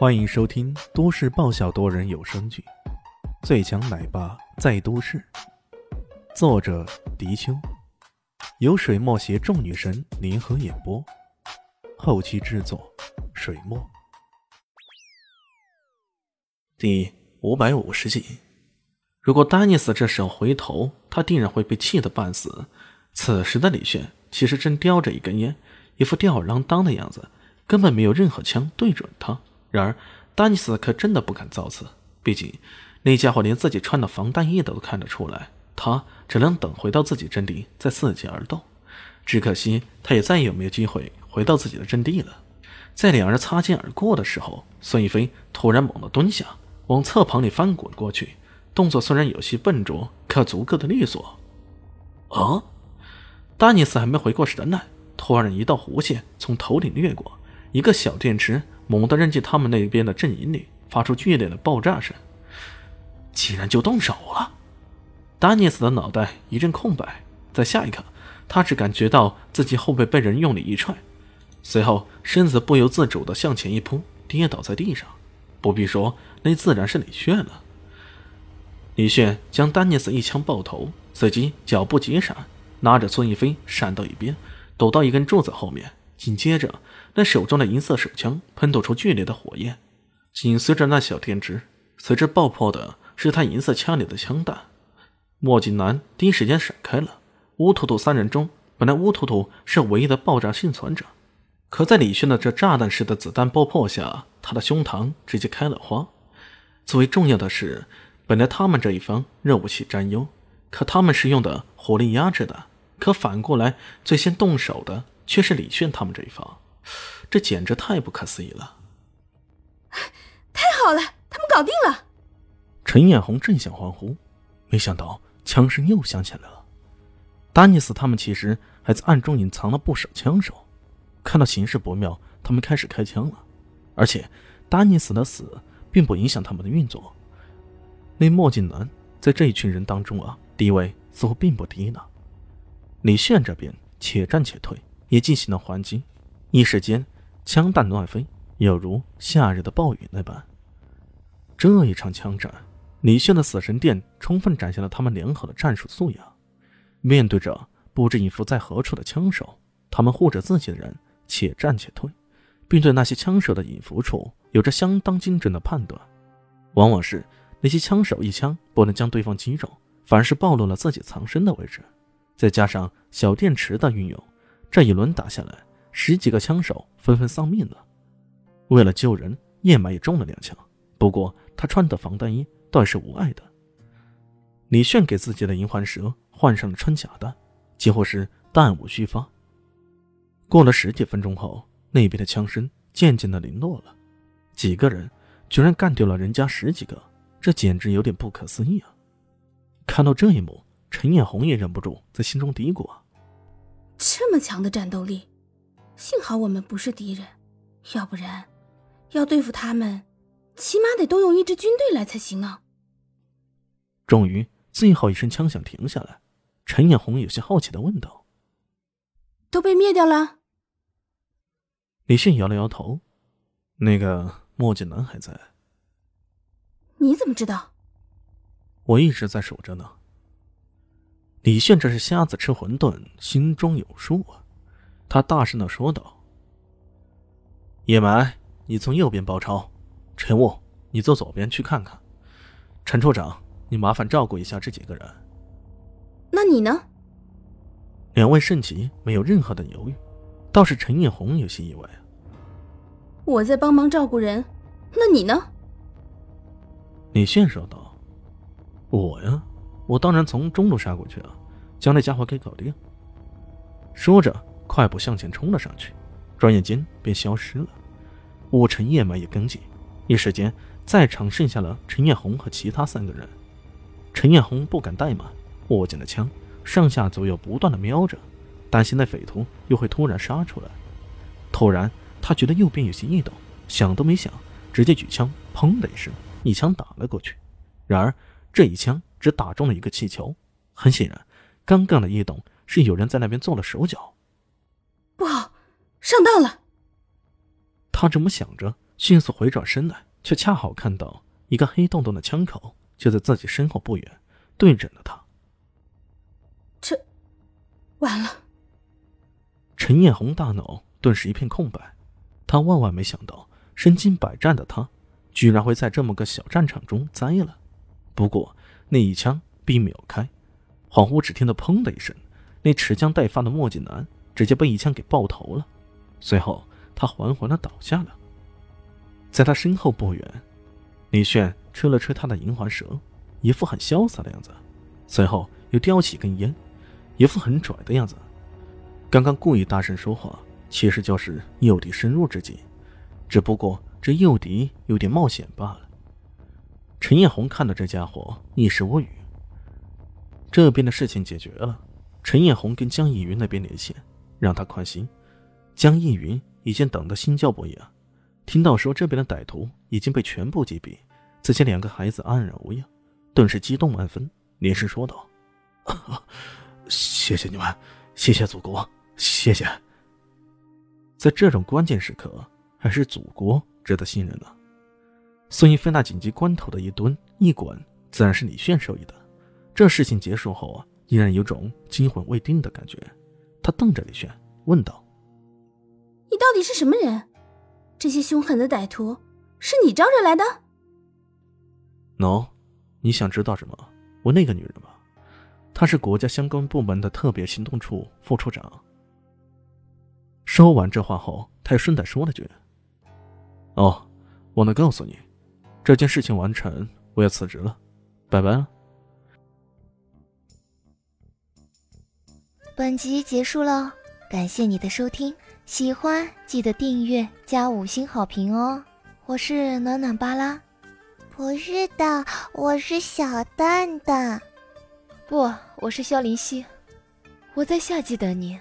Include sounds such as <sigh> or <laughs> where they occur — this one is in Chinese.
欢迎收听都市爆笑多人有声剧《最强奶爸在都市》，作者：迪秋，由水墨携众女神联合演播，后期制作：水墨。第五百五十集，如果丹尼斯这时候回头，他定然会被气得半死。此时的李炫其实正叼着一根烟，一副吊儿郎当的样子，根本没有任何枪对准他。然而，丹尼斯可真的不敢造次，毕竟那家伙连自己穿的防弹衣都看得出来，他只能等回到自己阵地再伺机而动。只可惜，他也再也没有机会回到自己的阵地了。在两人擦肩而过的时候，孙一飞突然猛地蹲下，往侧旁里翻滚过去，动作虽然有些笨拙，可足够的利索。啊！丹尼斯还没回过神来，突然一道弧线从头顶掠过，一个小电池。猛地扔进他们那边的阵营里，发出剧烈的爆炸声。竟然就动手了！丹尼斯的脑袋一阵空白，在下一刻，他只感觉到自己后背被人用力一踹，随后身子不由自主地向前一扑，跌倒在地上。不必说，那自然是李炫了。李炫将丹尼斯一枪爆头，随即脚步急闪，拉着孙逸飞闪到一边，躲到一根柱子后面。紧接着，那手中的银色手枪喷吐出剧烈的火焰，紧随着那小电池，随之爆破的是他银色枪里的枪弹。莫锦南第一时间闪开了。乌图图三人中，本来乌图图是唯一的爆炸幸存者，可在李轩的这炸弹式的子弹爆破下，他的胸膛直接开了花。最为重要的是，本来他们这一方热武器占优，可他们是用的火力压制的，可反过来最先动手的。却是李炫他们这一方，这简直太不可思议了！<laughs> 太好了，他们搞定了！陈艳红正想欢呼，没想到枪声又响起来了。丹尼斯他们其实还在暗中隐藏了不少枪手，看到形势不妙，他们开始开枪了。而且，丹尼斯的死并不影响他们的运作。那墨镜男在这一群人当中啊，地位似乎并不低呢。李炫这边且战且退。也进行了还击，一时间枪弹乱飞，有如夏日的暴雨那般。这一场枪战，李炫的死神殿充分展现了他们良好的战术素养。面对着不知隐伏在何处的枪手，他们护着自己的人，且战且退，并对那些枪手的隐伏处有着相当精准的判断。往往是那些枪手一枪不能将对方击中，反而是暴露了自己藏身的位置。再加上小电池的运用。这一轮打下来，十几个枪手纷纷丧命了。为了救人，叶满也中了两枪，不过他穿的防弹衣倒是无碍的。李炫给自己的银环蛇换上了穿甲弹，几乎是弹无虚发。过了十几分钟后，那边的枪声渐渐的零落了。几个人居然干掉了人家十几个，这简直有点不可思议啊！看到这一幕，陈艳红也忍不住在心中嘀咕啊。这么强的战斗力，幸好我们不是敌人，要不然要对付他们，起码得动用一支军队来才行啊。终于，最后一声枪响停下来，陈艳红有些好奇的问道：“都被灭掉了？”李迅摇了摇头：“那个墨镜男还在。”“你怎么知道？”“我一直在守着呢。”李炫这是瞎子吃馄饨，心中有数啊！他大声的说道：“叶埋，你从右边包抄；陈雾，你坐左边去看看。陈处长，你麻烦照顾一下这几个人。那你呢？”两位圣级没有任何的犹豫，倒是陈艳红有些意外啊。我在帮忙照顾人，那你呢？李炫说道：“我呀。”我当然从中路杀过去啊，将那家伙给搞定。说着，快步向前冲了上去，转眼间便消失了。武尘叶脉也跟进，一时间在场剩下了陈艳红和其他三个人。陈艳红不敢怠慢，握紧了枪，上下左右不断的瞄着，担心那匪徒又会突然杀出来。突然，他觉得右边有些异动，想都没想，直接举枪，砰的一声，一枪打了过去。然而，这一枪。只打中了一个气球，很显然，刚刚的异动是有人在那边做了手脚。不好，上当了！他这么想着，迅速回转身来，却恰好看到一个黑洞洞的枪口就在自己身后不远，对准了他。这，完了！陈艳红大脑顿时一片空白，他万万没想到，身经百战的他，居然会在这么个小战场中栽了。不过那一枪并没有开，恍惚只听得“砰”的一声，那持枪待发的墨镜男直接被一枪给爆头了。随后他缓缓的倒下了。在他身后不远，李炫吹了吹他的银环蛇，一副很潇洒的样子，随后又叼起一根烟，一副很拽的样子。刚刚故意大声说话，其实就是诱敌深入之计，只不过这诱敌有点冒险罢了。陈艳红看到这家伙一时无语。这边的事情解决了，陈艳红跟江逸云那边联系，让他宽心。江逸云已经等得心焦不已！听到说这边的歹徒已经被全部击毙，自己两个孩子安然无恙，顿时激动万分，连声说道：“ <laughs> 谢谢你们，谢谢祖国！”谢谢。在这种关键时刻，还是祖国值得信任呢。孙一飞那紧急关头的一蹲一滚，自然是李炫授意的。这事情结束后啊，依然有种惊魂未定的感觉。他瞪着李炫，问道：“你到底是什么人？这些凶狠的歹徒是你招惹来的？”“no，你想知道什么？我那个女人吧，她是国家相关部门的特别行动处副处长。”说完这话后，他又顺带说了句：“哦，忘了告诉你，这件事情完成，我要辞职了，拜拜了。”本集结束了，感谢你的收听，喜欢记得订阅加五星好评哦！我是暖暖巴拉，不是的，我是小蛋蛋，不，我是萧林希，我在夏季等你。